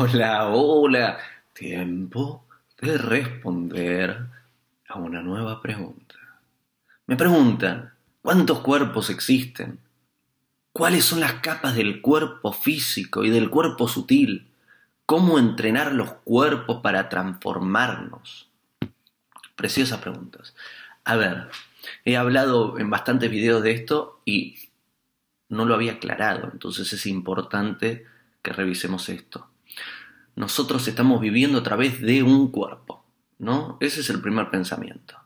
Hola, hola. Tiempo de responder a una nueva pregunta. Me preguntan, ¿cuántos cuerpos existen? ¿Cuáles son las capas del cuerpo físico y del cuerpo sutil? ¿Cómo entrenar los cuerpos para transformarnos? Preciosas preguntas. A ver, he hablado en bastantes videos de esto y no lo había aclarado, entonces es importante que revisemos esto. Nosotros estamos viviendo a través de un cuerpo, ¿no? Ese es el primer pensamiento.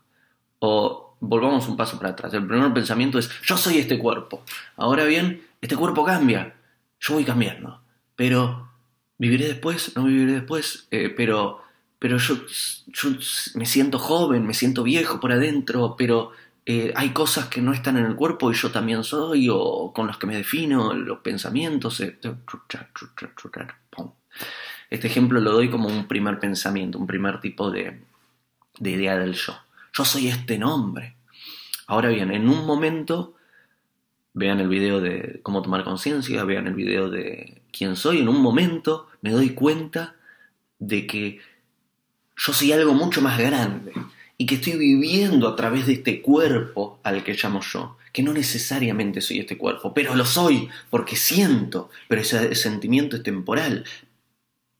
O volvamos un paso para atrás. El primer pensamiento es, yo soy este cuerpo. Ahora bien, este cuerpo cambia. Yo voy cambiando. Pero, ¿viviré después? ¿No viviré después? Eh, pero, pero yo, yo me siento joven, me siento viejo por adentro, pero eh, hay cosas que no están en el cuerpo y yo también soy, o con los que me defino, los pensamientos. Eh, este ejemplo lo doy como un primer pensamiento, un primer tipo de, de idea del yo. Yo soy este nombre. Ahora bien, en un momento, vean el video de cómo tomar conciencia, vean el video de quién soy, en un momento me doy cuenta de que yo soy algo mucho más grande y que estoy viviendo a través de este cuerpo al que llamo yo, que no necesariamente soy este cuerpo, pero lo soy porque siento, pero ese sentimiento es temporal,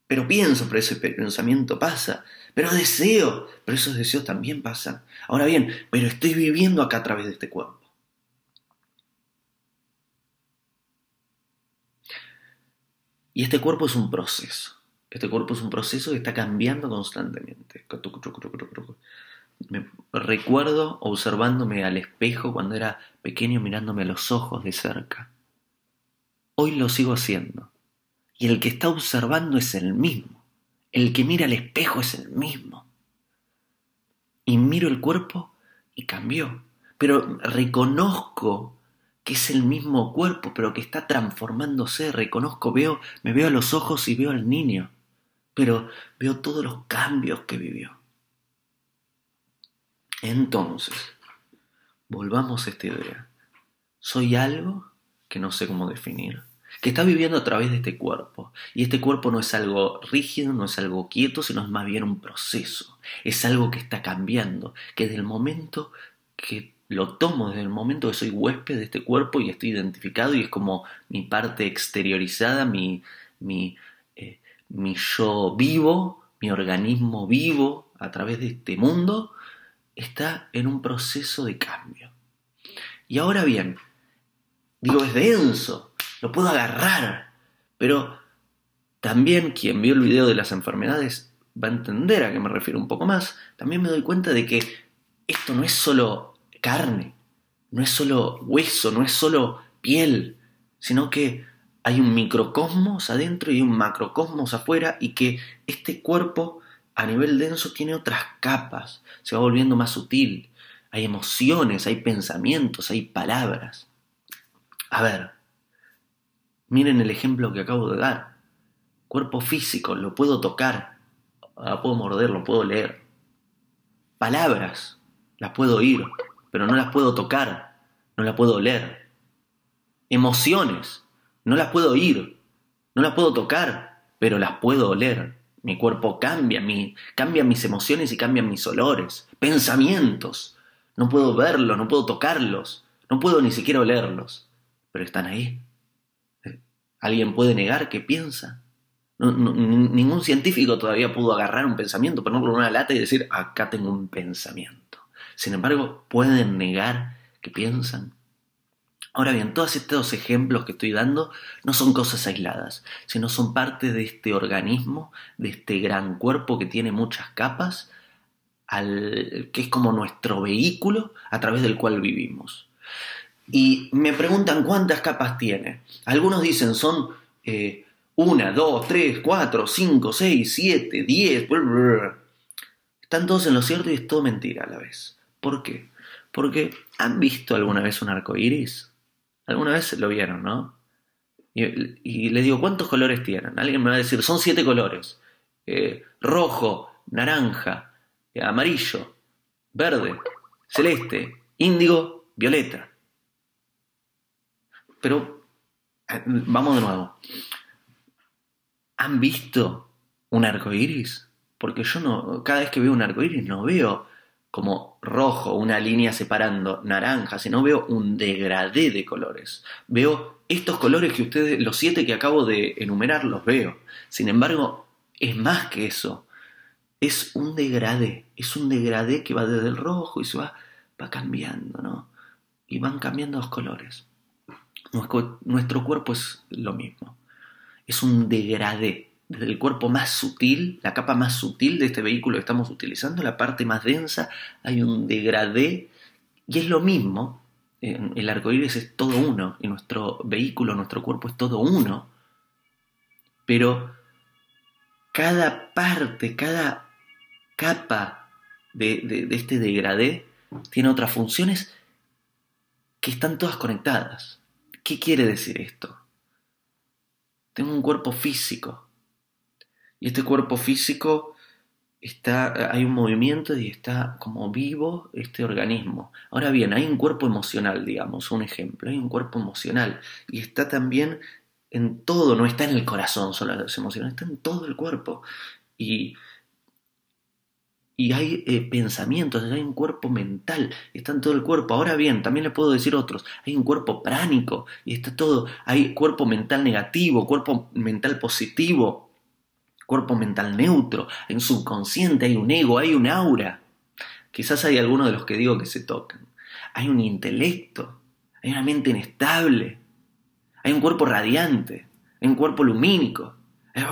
pero pienso, pero ese pensamiento pasa, pero deseo, pero esos deseos también pasan. Ahora bien, pero estoy viviendo acá a través de este cuerpo. Y este cuerpo es un proceso. Este cuerpo es un proceso que está cambiando constantemente. Me recuerdo observándome al espejo cuando era pequeño mirándome a los ojos de cerca. Hoy lo sigo haciendo. Y el que está observando es el mismo. El que mira al espejo es el mismo. Y miro el cuerpo y cambió. Pero reconozco que es el mismo cuerpo, pero que está transformándose. Reconozco, veo, me veo a los ojos y veo al niño. Pero veo todos los cambios que vivió. Entonces, volvamos a esta idea. Soy algo que no sé cómo definir, que está viviendo a través de este cuerpo. Y este cuerpo no es algo rígido, no es algo quieto, sino es más bien un proceso. Es algo que está cambiando, que desde el momento que lo tomo, desde el momento que soy huésped de este cuerpo y estoy identificado y es como mi parte exteriorizada, mi, mi, eh, mi yo vivo, mi organismo vivo a través de este mundo, está en un proceso de cambio. Y ahora bien, digo, es denso, lo puedo agarrar, pero también quien vio el video de las enfermedades va a entender a qué me refiero un poco más. También me doy cuenta de que esto no es solo carne, no es solo hueso, no es solo piel, sino que hay un microcosmos adentro y un macrocosmos afuera y que este cuerpo a nivel denso tiene otras capas, se va volviendo más sutil. Hay emociones, hay pensamientos, hay palabras. A ver, miren el ejemplo que acabo de dar. Cuerpo físico, lo puedo tocar, lo puedo morder, lo puedo leer. Palabras, las puedo oír, pero no las puedo tocar, no las puedo leer. Emociones, no las puedo oír, no las puedo tocar, pero las puedo oler. Mi cuerpo cambia, mi, mis emociones y cambian mis olores, pensamientos. No puedo verlos, no puedo tocarlos, no puedo ni siquiera olerlos, pero están ahí. ¿Alguien puede negar que piensa? ningún científico todavía pudo agarrar un pensamiento, ponerlo en una lata y decir, acá tengo un pensamiento. Sin embargo, pueden negar que piensan. Ahora bien, todos estos ejemplos que estoy dando no son cosas aisladas, sino son parte de este organismo, de este gran cuerpo que tiene muchas capas, que es como nuestro vehículo a través del cual vivimos. Y me preguntan cuántas capas tiene. Algunos dicen son eh, una, dos, tres, cuatro, cinco, seis, siete, diez. Están todos en lo cierto y es todo mentira a la vez. ¿Por qué? Porque ¿han visto alguna vez un arco iris? Alguna vez lo vieron, ¿no? Y, les digo, ¿cuántos colores tienen? Alguien me va a decir, son siete colores. Eh, rojo, naranja, eh, amarillo, verde, celeste, índigo, violeta. Pero, eh, vamos de nuevo. ¿Han visto un arco iris? Porque yo no, cada vez que veo un arco iris no veo como rojo, una línea separando naranja, sino veo un degradé de colores. Veo estos colores que ustedes, los siete que acabo de enumerar, los veo. Sin embargo, es más que eso. Es un degradé, es un degradé que va desde el rojo y se va, va cambiando, ¿no? Y van cambiando los colores. Nuestro, cuerpo es lo mismo. Es un degradé. Desde el cuerpo más sutil, la capa más sutil de este vehículo que estamos utilizando, la parte más densa, hay un degradé. Y es lo mismo. El arco iris es todo uno. Y nuestro vehículo, nuestro cuerpo es todo uno. Pero cada parte, cada capa de, de este degradé tiene otras funciones que están todas conectadas. ¿Qué quiere decir esto? Tengo un cuerpo físico. Y este cuerpo físico está, hay un movimiento y está como vivo este organismo. Ahora bien, hay un cuerpo emocional, digamos, un ejemplo. Hay un cuerpo emocional. Y está también en todo, no está en el corazón solo las emociones, está en todo el cuerpo. Y y hay eh, pensamientos, hay un cuerpo mental, está en todo el cuerpo. Ahora bien, también le puedo decir otros, hay un cuerpo pránico y está todo, hay cuerpo mental negativo, cuerpo mental positivo, cuerpo mental neutro, un subconsciente, hay un ego, hay un aura. Quizás hay algunos de los que digo que se tocan. Hay un intelecto, hay una mente inestable, hay un cuerpo radiante, hay un cuerpo lumínico. Hay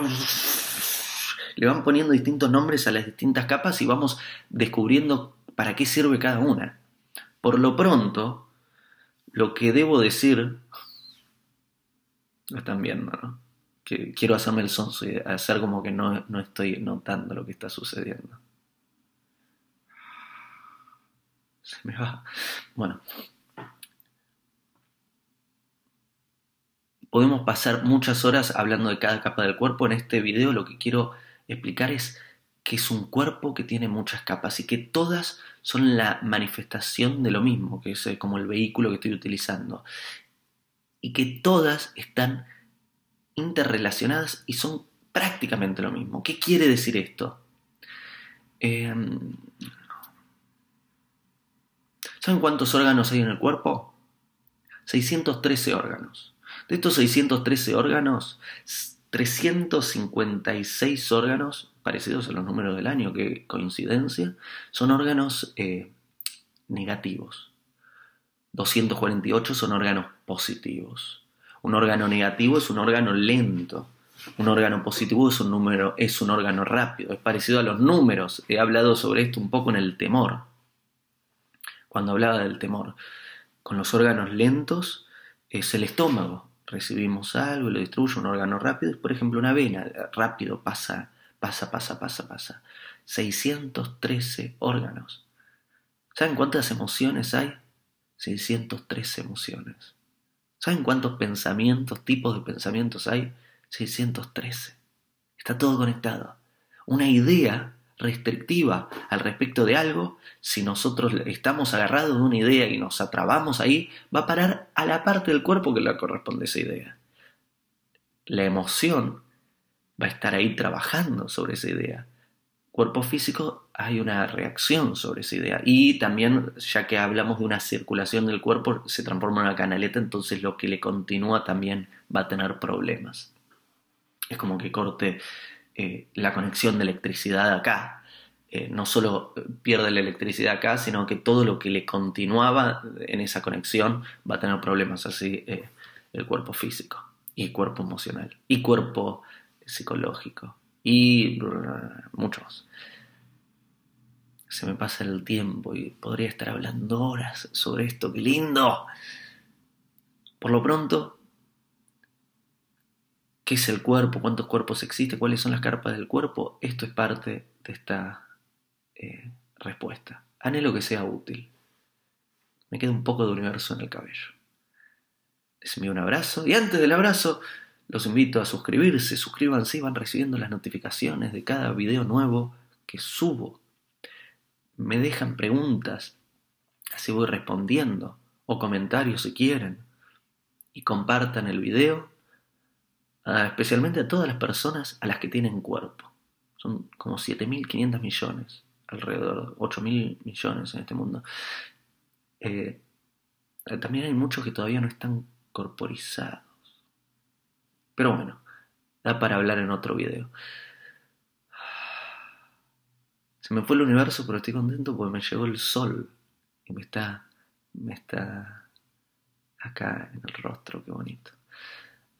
le van poniendo distintos nombres a las distintas capas y vamos descubriendo para qué sirve cada una. Por lo pronto, lo que debo decir, lo están viendo, ¿no? Que quiero hacerme el sonso y hacer como que no, no estoy notando lo que está sucediendo. Se me va. Bueno. Podemos pasar muchas horas hablando de cada capa del cuerpo. En este video lo que quiero explicar es que es un cuerpo que tiene muchas capas y que todas son la manifestación de lo mismo, que es eh, como el vehículo que estoy utilizando. Y que todas están interrelacionadas y son prácticamente lo mismo. ¿Qué quiere decir esto? Em, ¿Saben cuántos órganos hay en el cuerpo? 613 órganos. De estos 613 órganos, 356 órganos, parecidos a los números del año, que coincidencia, son órganos eh, negativos. 248 son órganos positivos. Un órgano negativo es un órgano lento. Un órgano positivo es un, número, es un órgano rápido. Es parecido a los números. He hablado sobre esto un poco en el temor. Cuando hablaba del temor. Con los órganos lentos es el estómago recibimos algo y lo destruye un órgano rápido, por ejemplo una vena, rápido, pasa, pasa, pasa, pasa, pasa. 613 órganos. ¿Saben cuántas emociones hay? 613 emociones. ¿Saben cuántos pensamientos, tipos de pensamientos hay? 613. Está todo conectado. Una idea restrictiva al respecto de algo, si nosotros estamos agarrados de una idea y nos atrabamos ahí, va a parar a la parte del cuerpo que le corresponde esa idea. La emoción va a estar ahí trabajando sobre esa idea. Cuerpo físico hay una reacción sobre esa idea. Y también, ya que hablamos de una circulación del cuerpo, se transforma en una canaleta, entonces lo que le continúa también va a tener problemas. Es como que corte eh, la conexión de electricidad acá. Eh, no solo pierde la electricidad acá, sino que todo lo que le continuaba en esa conexión va a tener problemas así eh, el cuerpo físico y cuerpo emocional y cuerpo psicológico y muchos. Se me pasa el tiempo y podría estar hablando horas sobre esto, qué lindo. Por lo pronto, ¿Qué es el cuerpo? ¿Cuántos cuerpos existen? ¿Cuáles son las carpas del cuerpo? Esto es parte de esta eh, respuesta. Anhelo que sea útil. Me queda un poco de universo en el cabello. Les envío un abrazo y antes del abrazo los invito a suscribirse, suscríbanse y van recibiendo las notificaciones de cada video nuevo que subo. Me dejan preguntas, así voy respondiendo, o comentarios si quieren. Y compartan el video especialmente a todas las personas a las que tienen cuerpo. Son como 7.500 millones, alrededor, 8.000 millones en este mundo. Eh, también hay muchos que todavía no están corporizados. Pero bueno, da para hablar en otro video. Se me fue el universo, pero estoy contento porque me llegó el sol y me está, me está acá en el rostro, qué bonito.